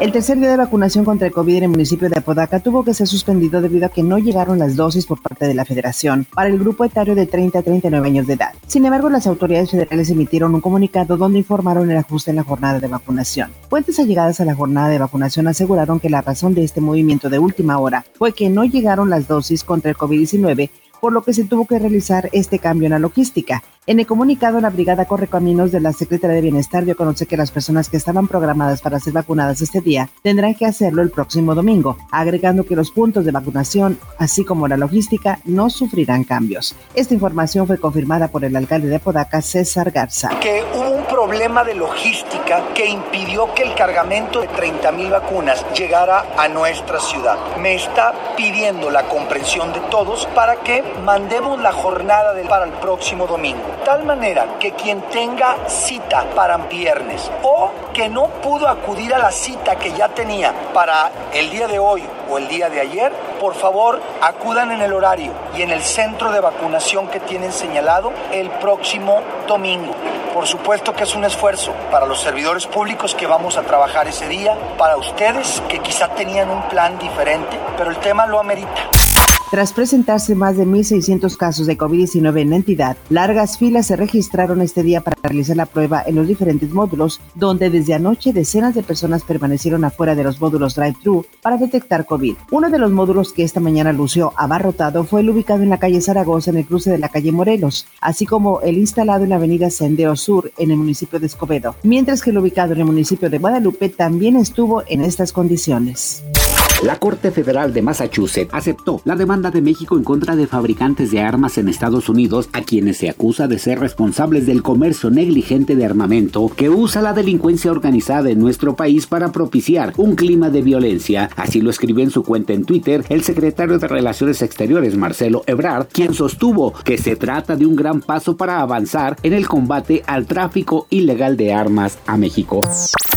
El tercer día de vacunación contra el COVID en el municipio de Apodaca tuvo que ser suspendido debido a que no llegaron las dosis por parte de la federación para el grupo etario de 30 a 39 años de edad. Sin embargo, las autoridades federales emitieron un comunicado donde informaron el ajuste en la jornada de vacunación. Fuentes allegadas a la jornada de vacunación aseguraron que la razón de este movimiento de última hora fue que no llegaron las dosis contra el COVID-19 por lo que se tuvo que realizar este cambio en la logística. En el comunicado, la Brigada Correcaminos de la Secretaría de Bienestar dio a conocer que las personas que estaban programadas para ser vacunadas este día tendrán que hacerlo el próximo domingo, agregando que los puntos de vacunación, así como la logística, no sufrirán cambios. Esta información fue confirmada por el alcalde de Podaca, César Garza. Que hubo un problema de logística que impidió que el cargamento de 30 mil vacunas llegara a nuestra ciudad. Me está pidiendo la comprensión de todos para que mandemos la jornada para el próximo domingo. Tal manera que quien tenga cita para viernes o que no pudo acudir a la cita que ya tenía para el día de hoy o el día de ayer, por favor acudan en el horario y en el centro de vacunación que tienen señalado el próximo domingo. Por supuesto que es un esfuerzo para los servidores públicos que vamos a trabajar ese día, para ustedes que quizá tenían un plan diferente, pero el tema lo amerita. Tras presentarse más de 1.600 casos de COVID-19 en la entidad, largas filas se registraron este día para realizar la prueba en los diferentes módulos, donde desde anoche decenas de personas permanecieron afuera de los módulos drive-thru para detectar COVID. Uno de los módulos que esta mañana lució abarrotado fue el ubicado en la calle Zaragoza en el cruce de la calle Morelos, así como el instalado en la avenida Sendero Sur en el municipio de Escobedo, mientras que el ubicado en el municipio de Guadalupe también estuvo en estas condiciones. La Corte Federal de Massachusetts aceptó la demanda de México en contra de fabricantes de armas en Estados Unidos a quienes se acusa de ser responsables del comercio negligente de armamento que usa la delincuencia organizada en nuestro país para propiciar un clima de violencia. Así lo escribió en su cuenta en Twitter el secretario de Relaciones Exteriores Marcelo Ebrard, quien sostuvo que se trata de un gran paso para avanzar en el combate al tráfico ilegal de armas a México.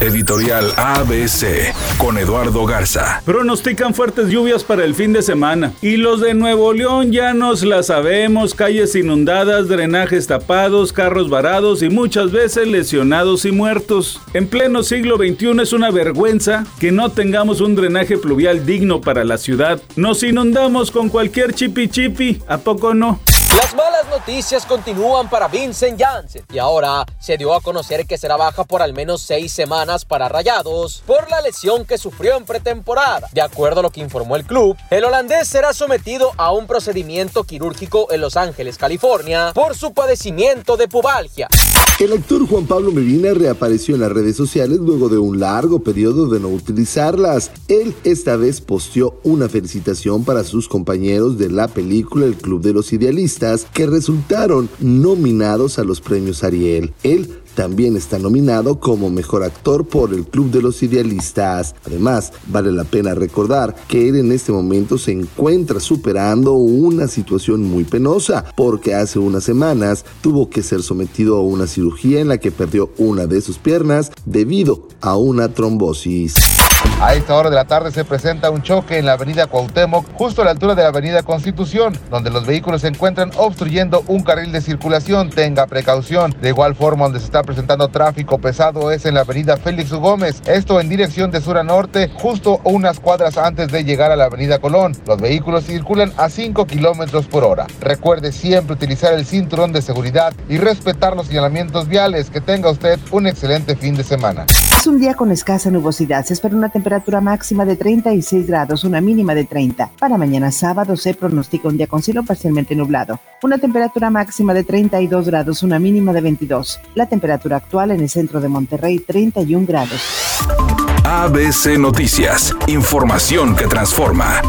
Editorial ABC con Eduardo Garza. Pronostican fuertes lluvias para el fin de semana. Y los de Nuevo León ya nos la sabemos, calles inundadas, drenajes tapados, carros varados y muchas veces lesionados y muertos. En pleno siglo XXI es una vergüenza que no tengamos un drenaje pluvial digno para la ciudad. Nos inundamos con cualquier chipi chipi, ¿a poco no? Las malas noticias continúan para Vincent Janssen y ahora se dio a conocer que será baja por al menos seis semanas para Rayados por la lesión que sufrió en pretemporada. De acuerdo a lo que informó el club, el holandés será sometido a un procedimiento quirúrgico en Los Ángeles, California, por su padecimiento de pubalgia. El actor Juan Pablo Medina reapareció en las redes sociales luego de un largo periodo de no utilizarlas. Él esta vez posteó una felicitación para sus compañeros de la película El Club de los Idealistas que resultaron nominados a los premios Ariel. Él también está nominado como mejor actor por el Club de los Idealistas. Además, vale la pena recordar que él en este momento se encuentra superando una situación muy penosa porque hace unas semanas tuvo que ser sometido a una cirugía en la que perdió una de sus piernas debido a una trombosis. A esta hora de la tarde se presenta un choque en la avenida Cuauhtémoc, justo a la altura de la avenida Constitución, donde los vehículos se encuentran obstruyendo un carril de circulación. Tenga precaución. De igual forma, donde se está presentando tráfico pesado es en la avenida Félix. Gómez, esto en dirección de sur a norte, justo unas cuadras antes de llegar a la avenida Colón. Los vehículos circulan a 5 kilómetros por hora. Recuerde siempre utilizar el cinturón de seguridad y respetar los señalamientos viales. Que tenga usted un excelente fin de semana. Es un día con escasa nubosidad. Se espera una temperatura máxima de 36 grados, una mínima de 30. Para mañana sábado se pronostica un día con cielo parcialmente nublado. Una temperatura máxima de 32 grados, una mínima de 22. La temperatura actual en el centro de Monterrey, 31 grados. ABC Noticias. Información que transforma.